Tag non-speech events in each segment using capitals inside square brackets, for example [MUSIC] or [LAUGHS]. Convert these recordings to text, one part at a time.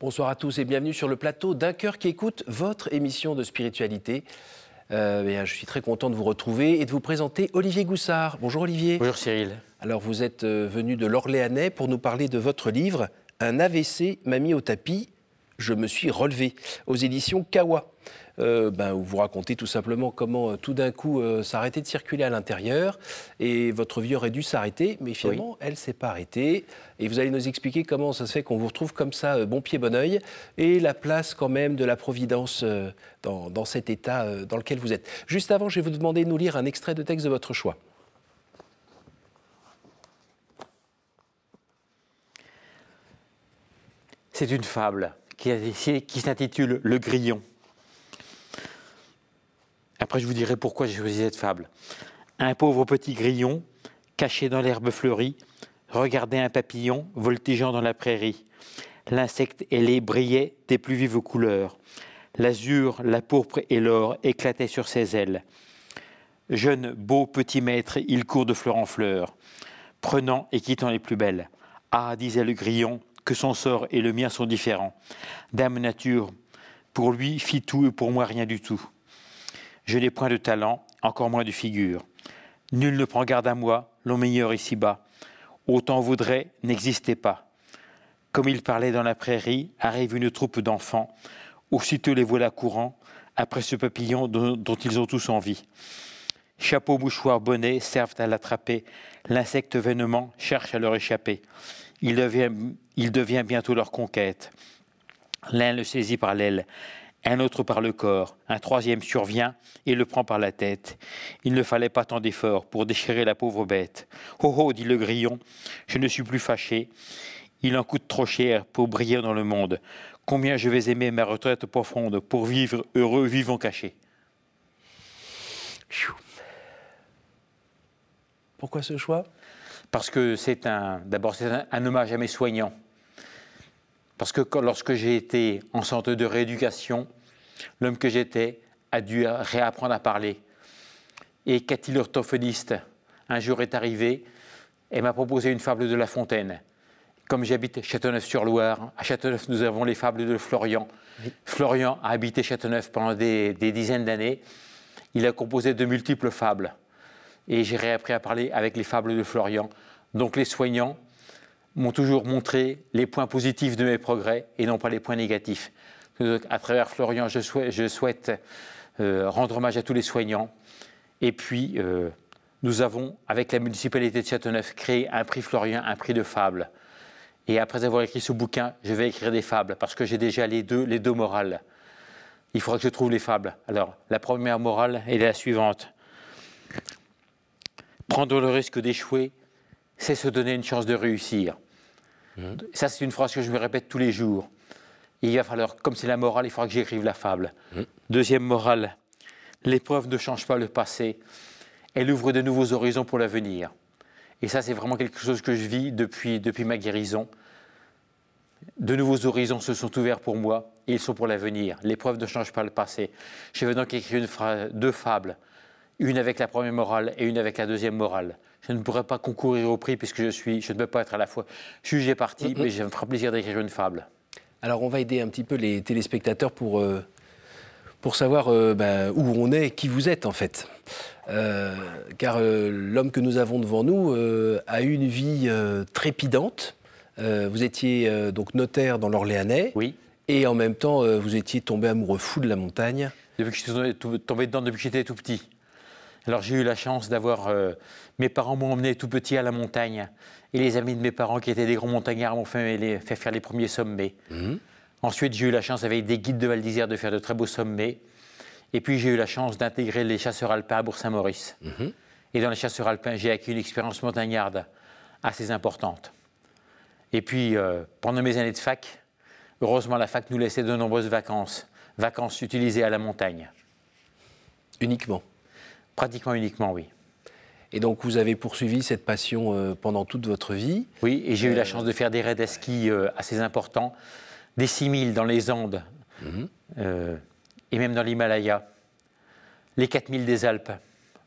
Bonsoir à tous et bienvenue sur le plateau d'un cœur qui écoute votre émission de spiritualité. Euh, je suis très content de vous retrouver et de vous présenter Olivier Goussard. Bonjour Olivier. Bonjour Cyril. Alors vous êtes euh, venu de l'Orléanais pour nous parler de votre livre Un AVC m'a mis au tapis, je me suis relevé aux éditions Kawa. Euh, ben, vous racontez tout simplement comment euh, tout d'un coup euh, ça a arrêté de circuler à l'intérieur et votre vie aurait dû s'arrêter, mais finalement elle elle s'est pas arrêtée. Et vous allez nous expliquer comment ça se fait qu'on vous retrouve comme ça, bon pied, bon oeil, et la place quand même de la Providence dans, dans, cet état dans lequel vous êtes. Juste avant, je vais vous demander de nous lire un extrait de texte de votre choix. C'est une fable qui, qui s'intitule Le Grillon. Après, je vous dirai pourquoi j'ai choisi cette fable. Un pauvre petit grillon, caché dans l'herbe fleurie, regardait un papillon voltigeant dans la prairie. L'insecte ailé brillait des plus vives couleurs. L'azur, la pourpre et l'or éclataient sur ses ailes. Jeune, beau petit maître, il court de fleur en fleur, prenant et quittant les plus belles. Ah, disait le grillon, que son sort et le mien sont différents. Dame nature, pour lui fit tout et pour moi rien du tout. Je n'ai point de talent, encore moins de figure. Nul ne prend garde à moi, l'on meilleur ici-bas. Autant voudrait n'existait pas. Comme il parlait dans la prairie, arrive une troupe d'enfants. Aussitôt les voilà courant, après ce papillon dont, ils ont tous envie. Chapeau, mouchoir, bonnet servent à l'attraper. L'insecte vainement cherche à leur échapper. Il devient bientôt leur conquête. L'un le saisit par l'aile, un autre par le corps, un troisième survient et le prend par la tête. Il ne fallait pas tant d'efforts pour déchirer la pauvre bête. Oh oh, dit le grillon, je ne suis plus fâché. Il en coûte trop cher pour briller dans le monde. Combien je vais aimer ma retraite profonde pour vivre heureux, vivant caché. Pourquoi ce choix? Parce que c'est un, d'abord c'est un, un hommage à mes soignants. Parce que lorsque j'ai été en centre de rééducation, l'homme que j'étais a dû réapprendre à parler. Et Cathy l'orthophoniste, un jour est arrivée et m'a proposé une fable de La Fontaine. Comme j'habite Châteauneuf-sur-Loire, à Châteauneuf, nous avons les fables de Florian. Florian a habité Châteauneuf pendant des, des dizaines d'années. Il a composé de multiples fables. Et j'ai réappris à parler avec les fables de Florian. Donc les soignants, m'ont toujours montré les points positifs de mes progrès et non pas les points négatifs. À travers Florian, je souhaite, euh, rendre hommage à tous les soignants. Et puis, euh, nous avons, avec la municipalité de Châteauneuf, créé un prix Florian, un prix de fables. Et après avoir écrit ce bouquin, je vais écrire des fables parce que j'ai déjà les deux, les deux morales. Il faudra que je trouve les fables. Alors, la première morale est la suivante. Prendre le risque d'échouer, c'est se donner une chance de réussir. Mmh. Ça, c'est une phrase que je me répète tous les jours. il va falloir, comme c'est la morale, il faudra que j'écrive la fable. Mmh. Deuxième morale, l'épreuve ne change pas le passé, elle ouvre de nouveaux horizons pour l'avenir. Et ça, c'est vraiment quelque chose que je vis depuis, depuis ma guérison. De nouveaux horizons se sont ouverts pour moi et ils sont pour l'avenir. L'épreuve ne change pas le passé. Je vais donc écrire une deux fables, une avec la première morale et une avec la deuxième morale je ne pourrais pas concourir au prix puisque je, suis, je ne peux pas être à la fois jugé parti, mm, mm. mais je me fera plaisir d'écrire une fable. Alors on va aider un petit peu les téléspectateurs pour, euh, pour savoir euh, ben, où on est, qui vous êtes en fait. Euh, car l'homme que nous avons devant nous a eu une vie trépidante. vous étiez donc notaire dans l'Orléanais. Oui. Et en même temps, vous étiez tombé amoureux fou de la montagne. Depuis que je suis tombé dedans depuis que j'étais tout petit. Alors j'ai eu la chance d'avoir... Euh, mes parents m'ont emmené tout petit à la montagne. Et les amis de mes parents, qui étaient des grands montagnards, m'ont fait, faire les premiers sommets. Mhm. Ensuite, j'ai eu la chance, avec des guides de Val d'Isère, de faire de très beaux sommets. Et puis, j'ai eu la chance d'intégrer les chasseurs alpins à Bourg-Saint-Maurice. Mhm. Et dans les chasseurs alpins, j'ai acquis une expérience montagnarde assez importante. Et puis, euh, pendant mes années de fac, heureusement, la fac nous laissait de nombreuses vacances. Vacances utilisées à la montagne. Uniquement Pratiquement uniquement, oui. Et donc vous avez poursuivi cette passion euh, pendant toute votre vie Oui, et j'ai eu la euh, chance de faire des raids à ski euh, assez importants, des 6000 dans les Andes, mhm. et même dans l'Himalaya, les 4000 des Alpes,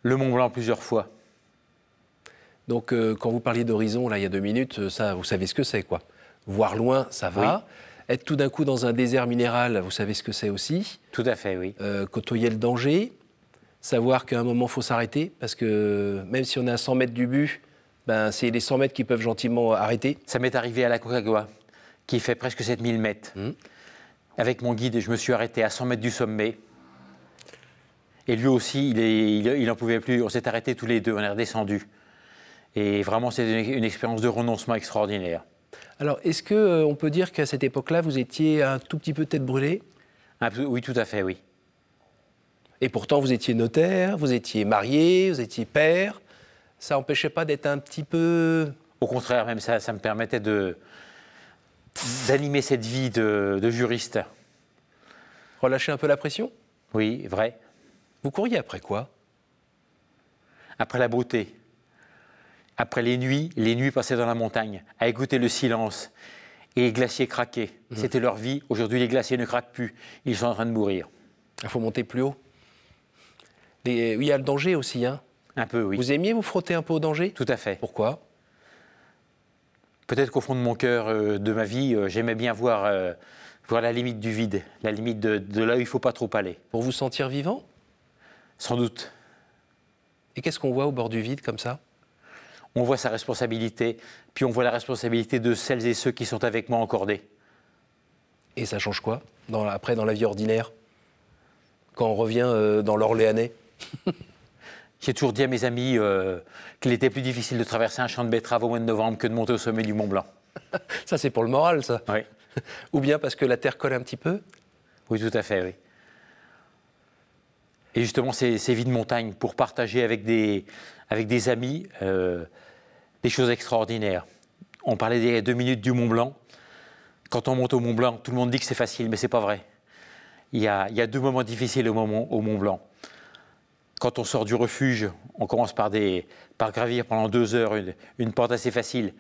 le Mont Blanc plusieurs fois. Donc quand vous parliez d'horizon, là, il y a deux minutes, ça, vous savez ce que c'est, quoi. Voir loin, ça va. être tout d'un coup dans un désert minéral, vous savez ce que c'est aussi. Tout à fait, oui. Côtoyer le danger, savoir qu'à un moment, il faut s'arrêter, parce que même si on est à 100 mètres du but, ben, c'est les 100 mètres qui peuvent gentiment arrêter. Ça m'est arrivé à la Concagua, qui fait presque 7000 mètres. Mmh. Avec mon guide, je me suis arrêté à 100 mètres du sommet. Et lui aussi, il n'en pouvait plus. On s'est arrêtés tous les deux, on est redescendu. Et vraiment, c'était une, une expérience de renoncement extraordinaire. Alors, est-ce qu'on euh, peut dire qu'à cette époque-là, vous étiez un tout petit peu tête brûlée? Oui, tout à fait, oui. Et pourtant, vous étiez notaire, vous étiez marié, vous étiez père. Ça n'empêchait pas d'être un petit peu... Au contraire, même ça, ça me permettait de d'animer cette vie de, de juriste. relâcher un peu la pression? Oui, vrai. Vous couriez après quoi? Après la beauté, après les nuits, les nuits passées dans la montagne, à écouter le silence et les glaciers craquer. C'était leur vie. Aujourd'hui, les glaciers ne craquent plus. Ils sont en train de mourir. Il faut monter plus haut. Les- Oui, il y a le danger aussi. Hein. Un peu, oui. Vous aimiez vous frotter un peu au danger? Tout à fait. Pourquoi? Peut-être qu'au fond de mon cœur, euh, de ma vie, euh, j'aimais bien voir, euh, voir la limite du vide, la limite de, de là où il ne faut pas trop aller. Pour vous sentir vivant? Sans doute. Et qu'est-ce qu'on voit au bord du vide comme ça? On voit sa responsabilité, puis on voit la responsabilité de celles et ceux qui sont avec moi encordés. Et ça change quoi dans après dans la vie ordinaire? Quand on revient euh, dans l'Orléanais? J'ai toujours dit à mes amis euh, qu'il était plus difficile de traverser un champ de betteraves au mois de novembre que de monter au sommet du Mont Blanc. [LAUGHS] Ça, c'est pour le moral, ça. Oui, [LAUGHS] Ou bien parce que la terre colle un petit peu oui tout à fait, oui. Et justement, ces, ces vies de montagne, pour partager avec des, avec des amis euh, des choses extraordinaires. On parlait des deux minutes du Mont Blanc. Quand on monte au Mont Blanc, tout le monde dit que c'est facile, mais c'est pas vrai. Il y, a, il y a deux moments difficiles au, moment, au Mont Blanc. Quand on sort du refuge, on commence par, des, par gravir pendant deux heures une, une porte assez facile.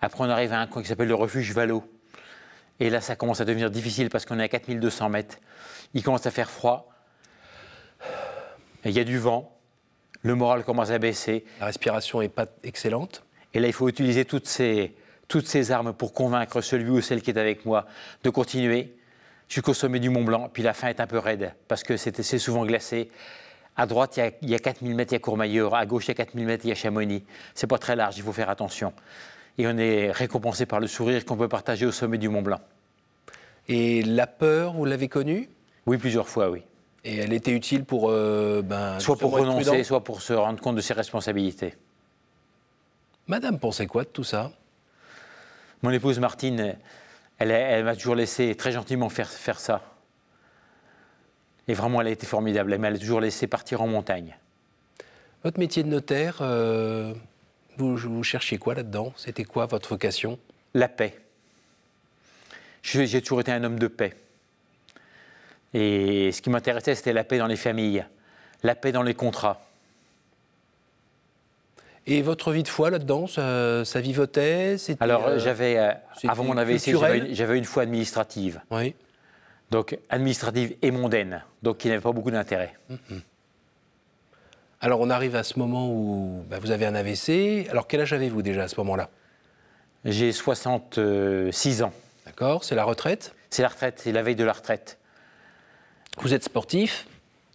Après, on arrive à un coin qui s'appelle le refuge Valo. Et là, ça commence à devenir difficile parce qu'on est à 4200 mètres. Il commence à faire froid. Il y a du vent. Le moral commence à baisser. La respiration n'est pas excellente. Et là, il faut utiliser toutes ces, toutes ces armes pour convaincre celui ou celle qui est avec moi de continuer jusqu'au sommet du Mont Blanc. Puis la fin est un peu raide parce que c'est souvent glacé. À droite, il y a, il y a 4000 mètres, il y a Courmayeur. À gauche, il y a 4000 mètres, il y a Chamonix. C'est pas très large, il faut faire attention. Et on est récompensé par le sourire qu'on peut partager au sommet du Mont Blanc. Et la peur, vous l'avez connue? Oui, plusieurs fois, oui. Et elle était utile pour. euh, ben, Soit pour renoncer, soit pour se rendre compte de ses responsabilités. Madame pensait quoi de tout ça? Mon épouse Martine, elle, elle m'a toujours laissé très gentiment faire, faire ça. Et vraiment, elle a été formidable. Elle m'a toujours laissé partir en montagne. Votre métier de notaire, euh, vous, vous cherchiez quoi là-dedans? C'était quoi votre vocation? La paix. J'ai toujours été un homme de paix. Et ce qui m'intéressait, c'était la paix dans les familles, la paix dans les contrats. Et votre vie de foi là-dedans, ça, ça vivotait? Alors, euh, j'avais, euh, avant mon AVC, culturel j'avais une, j'avais une foi administrative. Oui. Donc, administrative et mondaine. Donc, qui n'avait pas beaucoup d'intérêt. Alors, on arrive à ce moment où bah, vous avez un AVC. Alors, quel âge avez-vous déjà à ce moment-là? J'ai 66 ans. D'accord C'est la retraite? C'est la retraite, c'est la veille de la retraite. Vous êtes sportif?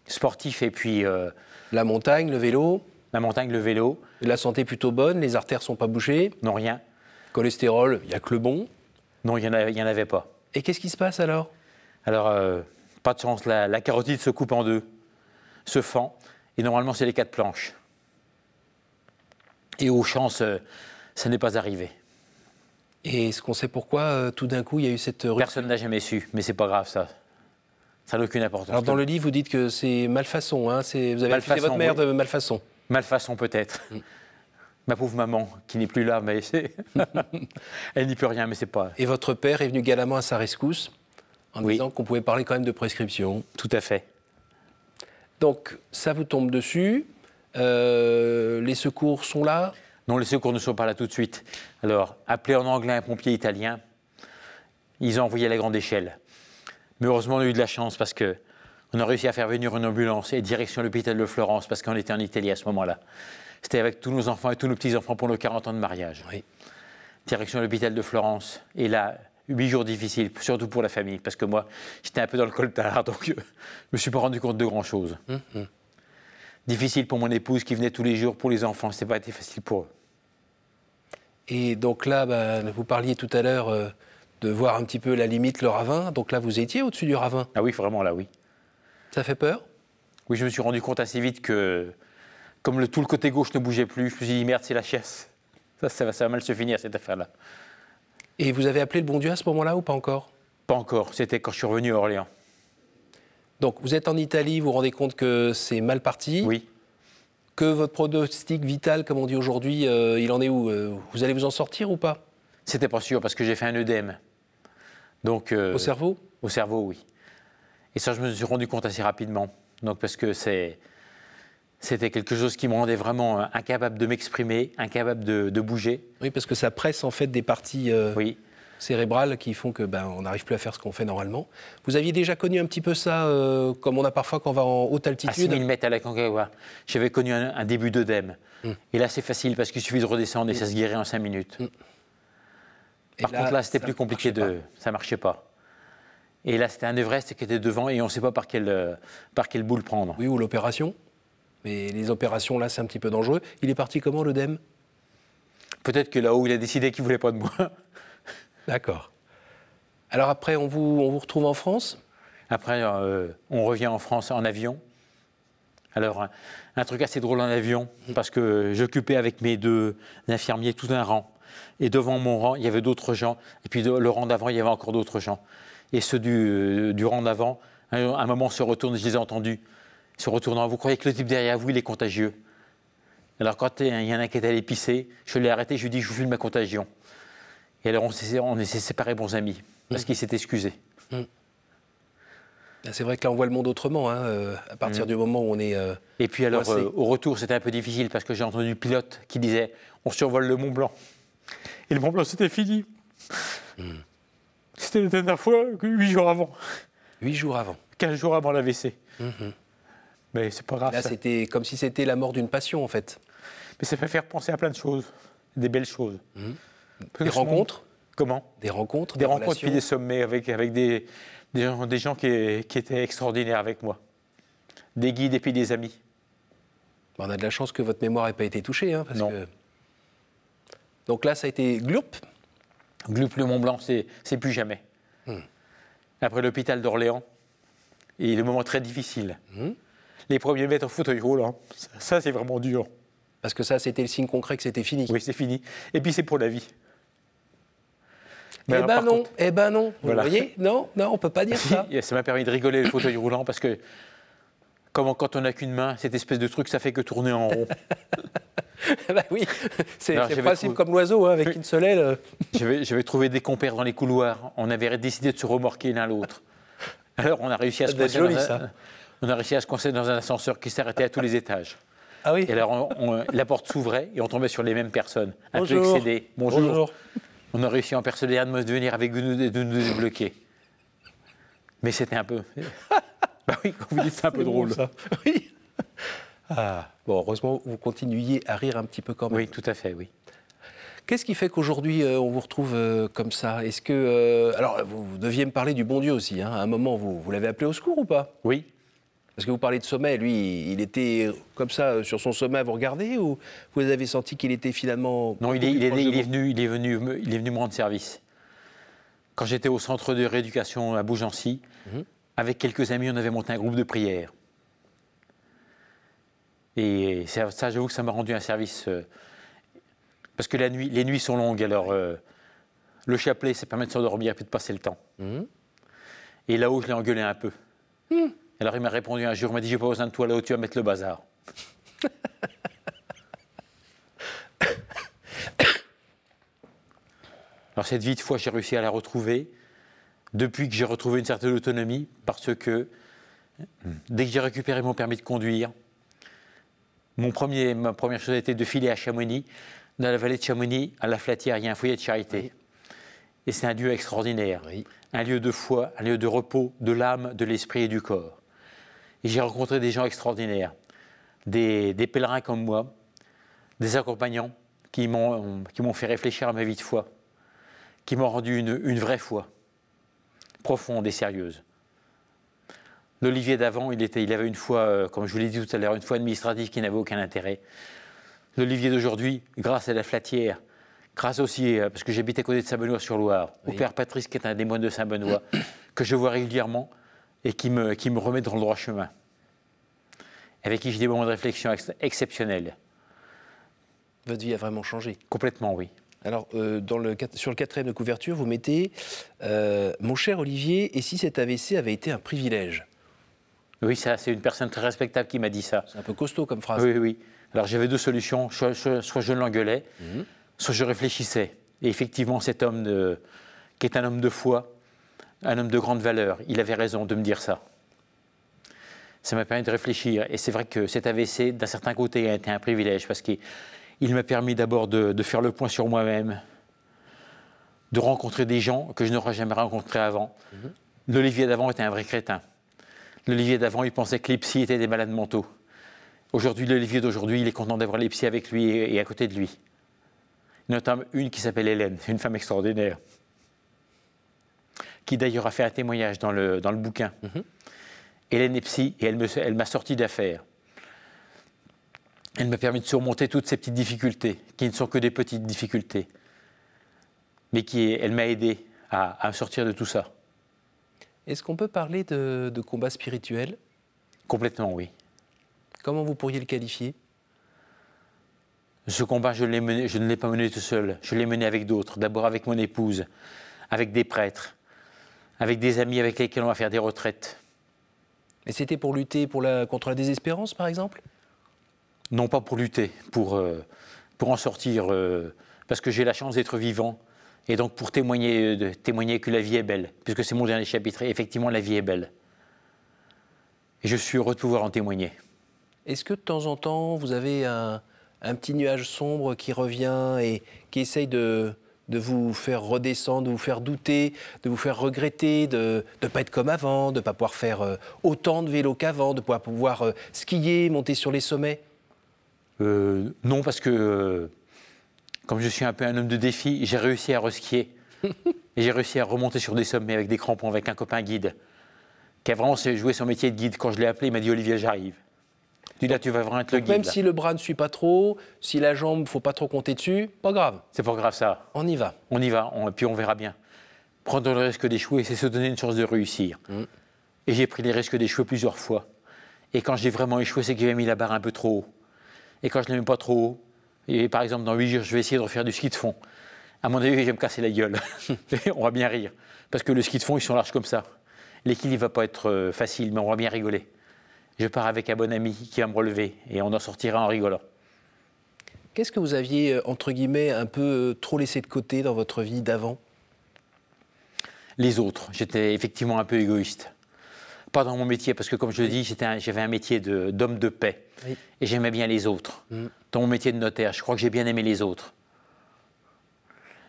Sportif et puis euh, La montagne, le vélo? la montagne, le vélo, La santé plutôt bonne? Les artères sont pas bouchées? Non rien. Cholestérol, il n'y a que le bon? Non, il n'y en, avait- en pas. Et qu'est-ce qui se passe alors? Alors, euh, pas de chance, la, la carotide se coupe en deux, se fend, et normalement, c'est les quatre planches. Et aux chances, euh, ça n'est pas arrivé. Et est-ce qu'on sait pourquoi euh, tout d'un coup il y a eu cette Personne n'a jamais su, mais c'est pas grave, ça. Ça n'a aucune importance. Alors, dans le livre, vous dites que c'est malfaçon. Hein c'est- vous avez accusé Malfaçon, votre mère oui. de malfaçon. Malfaçon, peut-être. [LAUGHS] Ma pauvre maman, qui n'est plus là, mais [LAUGHS] elle n'y peut rien, mais c'est pas. Et votre père est venu galamment à sa rescousse en Oui. disant qu'on pouvait parler quand même de prescription. Tout à fait. Donc, ça vous tombe dessus. Euh, les secours sont là. Non, les secours ne sont pas là tout de suite. Alors, appelé en anglais un pompier italien, ils ont envoyé à la grande échelle. Mais heureusement, on a eu de la chance parce que on a réussi à faire venir une ambulance et direction l'hôpital de Florence parce qu'on était en Italie à ce moment-là. C'était avec tous nos enfants et tous nos petits-enfants pour nos 40 ans de mariage. Oui. Direction l'hôpital de Florence. Et là, huit jours difficiles, surtout pour la famille, parce que moi, j'étais un peu dans le coltard, donc je me suis pas rendu compte de grand-chose. Hum, Difficile pour mon épouse qui venait tous les jours, pour les enfants, c'est pas été facile pour eux. Et donc là, bah, vous parliez tout à l'heure euh, de voir un petit peu la limite, le ravin. Donc là, vous étiez au-dessus du ravin. Ah oui, vraiment là, oui. Ça fait peur? Oui, je me suis rendu compte assez vite que, comme le, tout le côté gauche ne bougeait plus, je me suis dit, merde, c'est la chiasse. Ça, ça, va, ça va mal se finir, cette affaire-là. Et vous avez appelé le bon Dieu à ce moment-là ou pas encore? Pas encore, c'était quand je suis revenu à Orléans. Donc vous êtes en Italie, vous vous rendez compte que c'est mal parti? Oui. Que votre pronostic vital, comme on dit aujourd'hui, euh, il en est où? Euh, Vous allez vous en sortir ou pas? C'était pas sûr parce que j'ai fait un œdème. Donc, euh, Au cerveau? Au cerveau, oui. Et ça, je me suis rendu compte assez rapidement. Donc, parce que c'est, c'était quelque chose qui me rendait vraiment euh, incapable de m'exprimer, incapable de, de bouger. Oui, parce que ça presse en fait des parties euh, Oui. cérébrales qui font que ben, on n'arrive plus à faire ce qu'on fait normalement. Vous aviez déjà connu un petit peu ça, euh, comme on a parfois quand on va en haute À altitude? 6000 mètres à la Concagua, j'avais connu un, un début d'œdème. Et là, c'est facile parce qu'il suffit de redescendre et ça se guérit en 5 minutes. Et Par contre, là, c'était plus compliqué de. Ça marchait pas. Et là, c'était un Everest qui était devant et on ne sait pas par quelle, par quelle boule prendre. pas. Oui, ou l'opération. Mais les opérations, là, c'est un petit peu dangereux. Il est parti comment, l'œdème Peut-être que là-haut, il a décidé qu'il voulait pas de moi. [LAUGHS] D'accord. Alors après, on vous, on vous retrouve en France? Après, euh, on revient en France en avion. Alors, un, un truc assez drôle en avion, parce que j'occupais avec mes deux infirmiers tout un rang. Et devant mon rang, il y avait d'autres gens. Et puis de- le rang d'avant, il y avait encore d'autres gens. Et ceux du, du rang d'avant, à un, moment, se retournent, je les ai entendus, se retournant. Vous croyez que le type derrière vous, il est contagieux? Alors, quand il y en a un qui est allé pisser, je l'ai arrêté, je lui ai dit, je vous filme ma contagion. Et alors, on s'est on s'est séparés bons amis, parce qu'il s'est excusé. Ah, C'est vrai que là, on voit le monde autrement, hein, euh, à partir du moment où on est... euh, Et puis alors, euh, au retour, c'était un peu difficile parce que j'ai entendu le pilote qui disait on survole le Mont Blanc. Et le Mont Blanc, c'était fini. C'était la dernière fois, huit jours avant, huit jours avant. 15 jours avant l'AVC. Mais c'est pas grave. Là, c'était comme si c'était la mort d'une passion, en fait. Mais ça fait faire penser à plein de choses, des belles choses. Que Des rencontres Comment Des rencontres Des rencontres relations puis des sommets avec, avec des, des gens, des gens qui, qui étaient extraordinaires avec moi. Des guides et puis des amis. On a de la chance que votre mémoire n'ait pas été touchée. hein, parce Non. que- Donc là, ça a été gloup. Glup le Mont Blanc, c'est c'est plus jamais. Hmm. Après l'hôpital d'Orléans, et le moment très difficile. Hmm. Les premiers mètres fauteuil roulant, ça, ça, c'est vraiment dur. Parce que ça, c'était le signe concret que c'était fini. Oui, c'est fini. Et puis c'est pour la vie. Eh Mais ben non, contre- eh ben non. Vous voyez? Non, non, on peut pas dire ça. [LAUGHS] Ça m'a permis de rigoler le fauteuil roulant parce que comme quand on n'a qu'une main, cette espèce de truc, ça fait que tourner en rond. [LAUGHS] bah oui, c'est Alors, c'est le j'avais principe trouvé- comme l'oiseau, hein, avec une seule aile. euh. [LAUGHS] J'avais j'avais trouvé des compères dans les couloirs. On avait décidé de se remorquer l'un l'autre. Alors on a réussi à Ça se coincer joli, dans un- ça. On a réussi à se coincer dans un ascenseur qui s'arrêtait à tous les étages. Ah oui Et alors, on- on- la porte s'ouvrait et on tombait sur les mêmes personnes. Un peu Bonjour. excédés. Bonjour. On a réussi en persévérant de venir avec nous et de nous débloquer. Mais c'était un peu. [LAUGHS] bah oui, quand vous dites c'est un peu drôle. ça. [LAUGHS] Oui. Ah, bon, heureusement, vous continuiez à rire un petit peu quand même. Oui, tout à fait, oui. Qu'est-ce qui fait qu'aujourd'hui, euh, on vous retrouve euh, comme ça? Est-ce que. euh, alors, vous, vous deviez me parler du bon Dieu aussi. hein. À un moment, vous, vous l'avez appelé au secours ou pas? Oui. Parce que vous parlez de sommet. Lui, il était comme ça, euh, sur son sommet à vous regarder Ou vous avez senti qu'il était finalement. Non, il est, il il venu, il, est venu, me- il est venu me rendre service. Quand j'étais au centre de rééducation à Bougency, Mhm. avec quelques amis, on avait monté un groupe de prière. Et ça, ça, j'avoue que ça m'a rendu un service. euh, parce que la nuit, les nuits sont longues, alors euh, le chapelet, ça permet de s'endormir et puis de passer le temps. Mhm. Et là-haut, je l'ai engueulé un peu. Alors il m'a répondu un jour, il m'a dit J'ai pas besoin de toi là-haut, tu vas mettre le bazar. [LAUGHS] Alors cette vie de foi, j'ai réussi à la retrouver depuis que j'ai retrouvé une certaine autonomie, parce que dès que j'ai récupéré mon permis de conduire, mon premier, ma première chose a été de filer à Chamonix. Dans la vallée de Chamonix, à la Flatière, il y a un foyer de charité. Et c'est un lieu extraordinaire. Oui. Un lieu de foi, un lieu de repos de l'âme, de l'esprit et du corps. Et j'ai rencontré des gens extraordinaires, des, des pèlerins comme moi, des accompagnants qui m'ont qui m'ont fait réfléchir à ma vie de foi, qui m'ont rendu une, une vraie foi, profonde et sérieuse. L'Olivier d'avant, il, était, il avait une foi, euh, comme je vous l'ai dit tout à l'heure, une foi administrative qui n'avait aucun intérêt. L'Olivier d'aujourd'hui, grâce à la flatière, grâce aussi, euh, parce que j'habitais à côté de Saint-Benoît-sur-Loire, au. Père Patrice, qui est un des moines de Saint-Benoît, que je vois régulièrement et qui me, qui me remet dans le droit chemin. Avec qui j'ai des moments de réflexion ex- exceptionnels. Votre vie a vraiment changé. Complètement, oui. Alors, euh, dans le, quat- sur le quatrième de couverture, vous mettez euh, Mon cher Olivier, et si cet AVC avait été un privilège? Oui, ça, c'est une personne très respectable qui m'a dit ça. C'est un peu costaud comme phrase. Oui, oui. Alors j'avais deux solutions. Soit, soit- soit je l'engueulais, Mhm. soit je réfléchissais. Et effectivement, cet homme, de- qui est un homme de foi, un homme de grande valeur, il avait raison de me dire ça. Ça m'a permis de réfléchir. Et c'est vrai que cet AVC, d'un certain côté, a été un privilège parce qu'il il m'a permis d'abord de, de faire le point sur moi-même, de rencontrer des gens que je n'aurais jamais rencontrés avant. L'Olivier d'avant était un vrai crétin. L'Olivier d'avant, il pensait que les psys étaient des malades mentaux. Aujourd'hui, l'Olivier d'aujourd'hui, il est content d'avoir les psys avec lui et, et à côté de lui. Notamment une qui s'appelle Hélène, une femme extraordinaire, qui d'ailleurs a fait un témoignage dans le, dans le bouquin. Hélène est psy et elle m'a sorti d'affaires. Elle m'a permis de surmonter toutes ces petites difficultés, qui ne sont que des petites difficultés. Mais qui, elle m'a aidé à, à sortir de tout ça. Est-ce qu'on peut parler de, de combat spirituel Complètement, oui. Comment vous pourriez le qualifier? Ce combat, je, l'ai mené- je ne l'ai pas mené tout seul. Je l'ai mené avec d'autres. D'abord avec mon épouse, avec des prêtres, avec des amis avec lesquels on va faire des retraites. Et c'était pour lutter pour la, contre la désespérance, par exemple? Non pas pour lutter, pour, euh, pour en sortir, euh, parce que j'ai la chance d'être vivant. Et donc pour témoigner, euh, de, témoigner que la vie est belle, puisque c'est mon dernier chapitre. Et effectivement, la vie est belle. Et je suis heureux de pouvoir en témoigner. Est-ce que de temps en temps, vous avez un, un petit nuage sombre qui revient et qui essaye de, de vous faire redescendre, de vous faire douter, de vous faire regretter, de ne pas être comme avant, de ne pas pouvoir faire euh, autant de vélo qu'avant, de pouvoir, pouvoir euh, skier, monter sur les sommets? Euh, non, parce que euh, comme je suis un peu un homme de défi, j'ai réussi à reskier. et [LAUGHS] j'ai réussi à remonter sur des sommets avec des crampons, avec un copain guide, qui a vraiment joué son métier de guide. Quand je l'ai appelé, il m'a dit Olivier, j'arrive. Là, tu vas vraiment être le guide. Même là. si le bras ne suit pas trop, si la jambe, faut pas trop compter dessus, pas grave, C'est pas grave ça. on y va. On y va, on- et puis on verra bien. Prendre le risque d'échouer, c'est se donner une chance de réussir. Mm. Et j'ai pris les risques d'échouer plusieurs fois. Et quand j'ai vraiment échoué, c'est que j'avais mis la barre un peu trop haut. Et quand je ne l'ai mis pas trop haut, et par exemple dans 8 jours, je vais essayer de refaire du ski de fond. À mon avis, je vais me casser la gueule. [LAUGHS] On va bien rire. Parce que le ski de fond, ils sont larges comme ça. L'équilibre va pas être euh, facile, mais on va bien rigoler. Je pars avec un bon ami qui va me relever et on en sortira en rigolant. Qu'est-ce que vous aviez, euh, entre guillemets, un peu euh, trop laissé de côté dans votre vie d'avant? Les autres. J'étais effectivement un peu égoïste. Pas dans mon métier, parce que comme je le dis, un- j'avais un métier de- d'homme de, paix. Oui. Et j'aimais bien les autres. Mm. Dans mon métier de notaire, je crois que j'ai bien aimé les autres.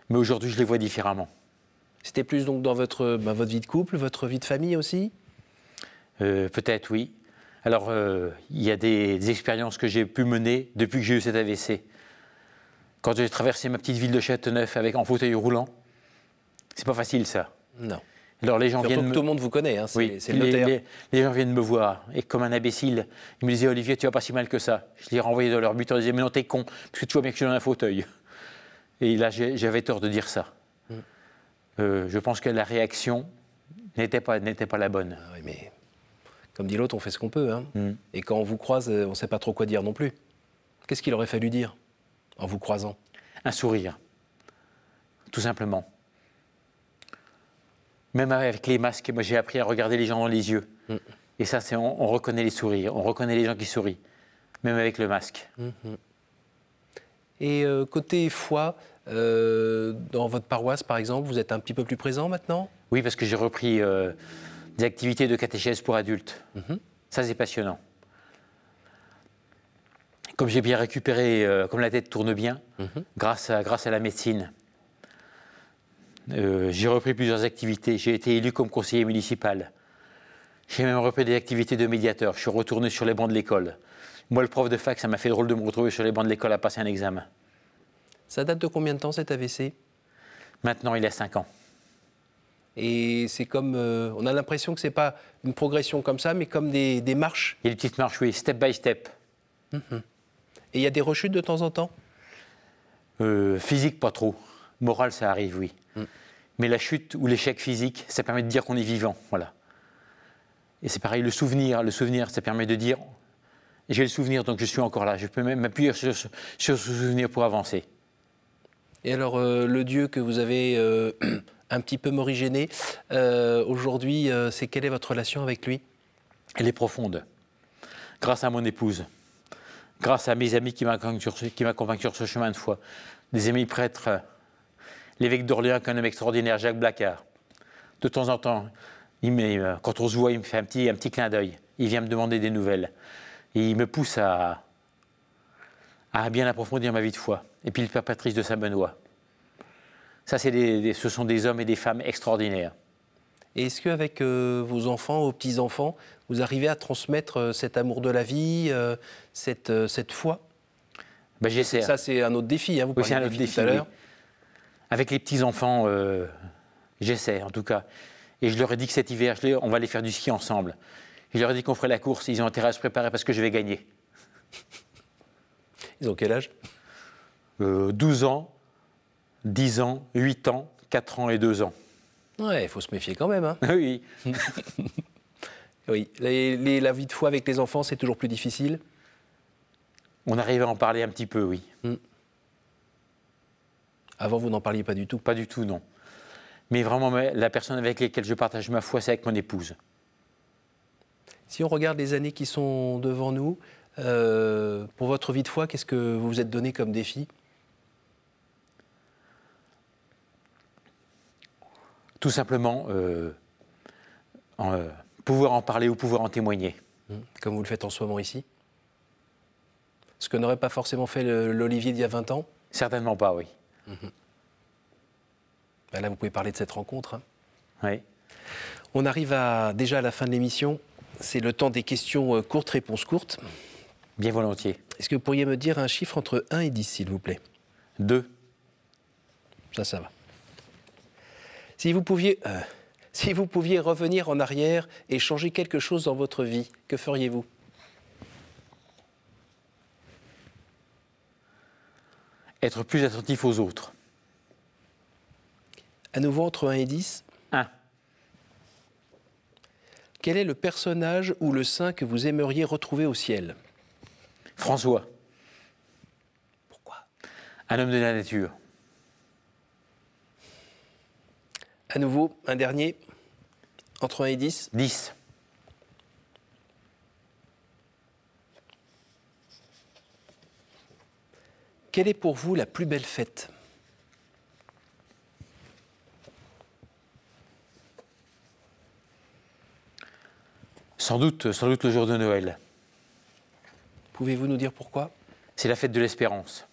Mais aujourd'hui, je les vois différemment. C'était plus donc dans votre, ben, votre vie de couple, votre vie de famille aussi? Euh, Peut-être, oui. Alors, euh, il y a des, des expériences que j'ai pu mener depuis que j'ai eu cet AVC. Quand j'ai traversé ma petite ville de Châteauneuf avec, en fauteuil roulant, c'est pas facile, ça. Non. Alors, les gens Surtout viennent que me- tout le monde vous connaît, hein, c'est Oui, le notaire. les- les gens viennent me voir et comme un imbécile, ils me disaient Olivier, tu vas pas si mal que ça. Je les renvoyais dans leur but en disant mais non, t'es con, parce que tu vois bien que je suis dans un fauteuil. Et là, j'avais tort de dire ça. Mm. Euh, je pense que la réaction n'était pas, n'était pas la bonne. Ah oui, mais comme dit l'autre, on fait ce qu'on peut. hein. Mm. Et quand on vous croise, euh, on ne sait pas trop quoi dire non plus. Qu'est-ce qu'il aurait fallu dire en vous croisant? Un sourire, tout simplement. Même avec les masques, moi j'ai appris à regarder les gens dans les yeux. Mm. Et ça, c'est on, on reconnaît les sourires, on reconnaît les gens qui sourient, même avec le masque. Et euh, côté foi, euh, dans votre paroisse par exemple, vous êtes un petit peu plus présent maintenant? Oui, parce que j'ai repris euh, des activités de catéchèse pour adultes. Mhm. Ça, c'est passionnant. Comme j'ai bien récupéré, euh, comme la tête tourne bien, Mhm. grâce, à, grâce à la médecine, euh, j'ai repris plusieurs activités. J'ai été élu comme conseiller municipal. J'ai même repris des activités de médiateur. Je suis retourné sur les bancs de l'école. Moi, le prof de fac, ça m'a fait drôle de me retrouver sur les bancs de l'école à passer un examen. Ça date de combien de temps cet AVC Maintenant, il a 5 ans. Et c'est comme. euh, on a l'impression que c'est pas une progression comme ça, mais comme des, des marches. Il y a des petites marches, oui, step by step. Et il y a des rechutes de temps en temps? Euh, physique, pas trop. Moral, ça arrive, oui. Mais la chute ou l'échec physique, ça permet de dire qu'on est vivant, voilà. Et c'est pareil, le souvenir, le souvenir, ça permet de dire j'ai le souvenir, donc je suis encore là. Je peux même m'appuyer sur, ce- sur ce souvenir pour avancer. Et alors, euh, le Dieu que vous avez [CLEARS THROAT] un petit peu morigéné, euh, aujourd'hui, euh, c'est quelle est votre relation avec lui? Elle est profonde. Grâce à mon épouse, grâce à mes amis qui m'accompagnent sur, sur ce chemin de foi, des amis prêtres, euh, l'évêque d'Orléans, qui est un homme extraordinaire, Jacques Blacard. De temps en temps, quand on se voit, il me fait un petit, clin d'œil. Il vient me demander des nouvelles. Il me pousse à, à bien approfondir ma vie de foi. Et puis le Père Patrice de Saint-Benoît. Ça, c'est des- des- ce sont des hommes et des femmes extraordinaires. Et est-ce qu'avec euh, vos enfants, vos petits-enfants, vous arrivez à transmettre euh, cet amour de la vie, euh, cette, euh, cette foi? Ben, j'essaie. Ça, c'est un autre défi. Hein, vous Oui, parliez un autre défi tout à oui. l'heure. Avec les petits-enfants, j'essaie en tout cas. Et je leur ai dit que cet hiver, je les- on va aller faire du ski ensemble. Je leur ai dit qu'on ferait la course, ils ont intérêt à se préparer parce que je vais gagner. Ils ont quel âge? Euh, 12 ans, 10 ans, 8 ans, 4 ans et 2 ans. Ouais, il faut se méfier quand même. hein. oui, [LAUGHS] Oui, Les- les- la vie de foi avec les enfants, c'est toujours plus difficile. on arrive à en parler un petit peu, oui. Avant, vous n'en parliez pas du tout. Pas du tout, non. Mais vraiment, la personne avec laquelle je partage ma foi, c'est avec mon épouse. Si on regarde les années qui sont devant nous, euh, pour votre vie de foi, qu'est-ce que vous vous êtes donné comme défi? Tout simplement, euh, en, euh, pouvoir en parler ou pouvoir en témoigner. comme vous le faites en ce moment ici Ce que n'aurait pas forcément fait l'Olivier d'il y a 20 ans Certainement pas, oui. Ben Là, vous pouvez parler de cette rencontre. hein. oui. On arrive à, déjà à la fin de l'émission. C'est le temps des questions euh, courtes, réponses courtes. Bien volontiers. Est-ce que vous pourriez me dire un chiffre entre 1 et 10, s'il vous plaît? Deux. Ça, ça va. Si vous pouviez, euh, si vous pouviez revenir en arrière et changer quelque chose dans votre vie, que feriez-vous? Être plus attentif aux autres. À nouveau, entre 1 et 10, Un. quel est le personnage ou le saint que vous aimeriez retrouver au ciel? François. Pourquoi? Un homme de la nature. À nouveau, un dernier, entre 1 et 10, 10. quelle est pour vous la plus belle fête? Sans doute, sans doute le jour de Noël. Pouvez-vous nous dire pourquoi? C'est la fête de l'espérance.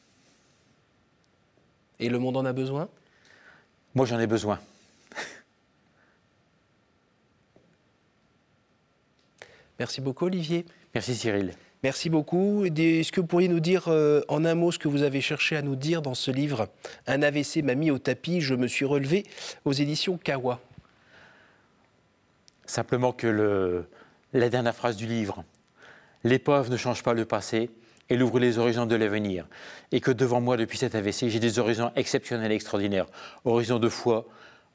Et le monde en a besoin? Moi, j'en ai besoin. Merci beaucoup, Olivier. Merci Cyril. Merci beaucoup. Est-ce que vous pourriez nous dire euh, en un mot ce que vous avez cherché à nous dire dans ce livre Un AVC m'a mis au tapis, je me suis relevé aux éditions Kawa. Simplement que le, la dernière phrase du livre, l'épreuve ne change pas le passé, elle ouvre les horizons de l'avenir. Et que devant moi, depuis cet AVC, j'ai des horizons exceptionnels et extraordinaires. Horizons de foi,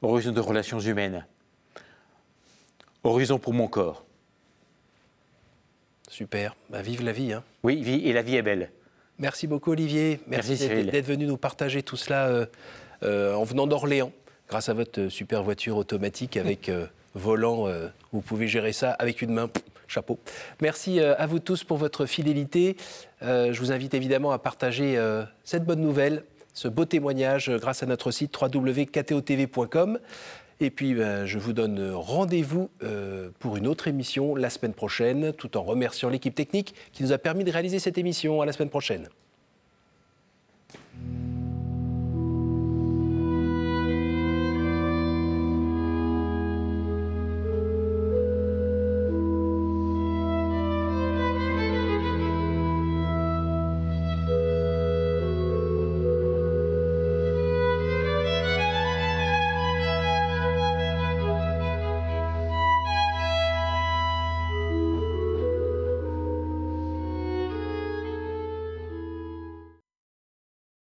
horizons de relations humaines, horizons pour mon corps. Super. Bah, vive la vie. hein. Oui, vie, et la vie est belle. Merci beaucoup, Olivier. Merci, Merci, d'être- venu nous partager tout cela euh, euh, en venant d'Orléans, grâce à votre euh, super voiture automatique avec euh, volant. vous pouvez gérer ça avec une main. Chapeau. Merci à vous tous pour votre fidélité. Je vous invite évidemment à partager cette bonne nouvelle, ce beau témoignage grâce à notre site www.ktotv.com. Et puis, ben, je vous donne rendez-vous euh, pour une autre émission la semaine prochaine, tout en remerciant l'équipe technique qui nous a permis de réaliser cette émission. À la semaine prochaine.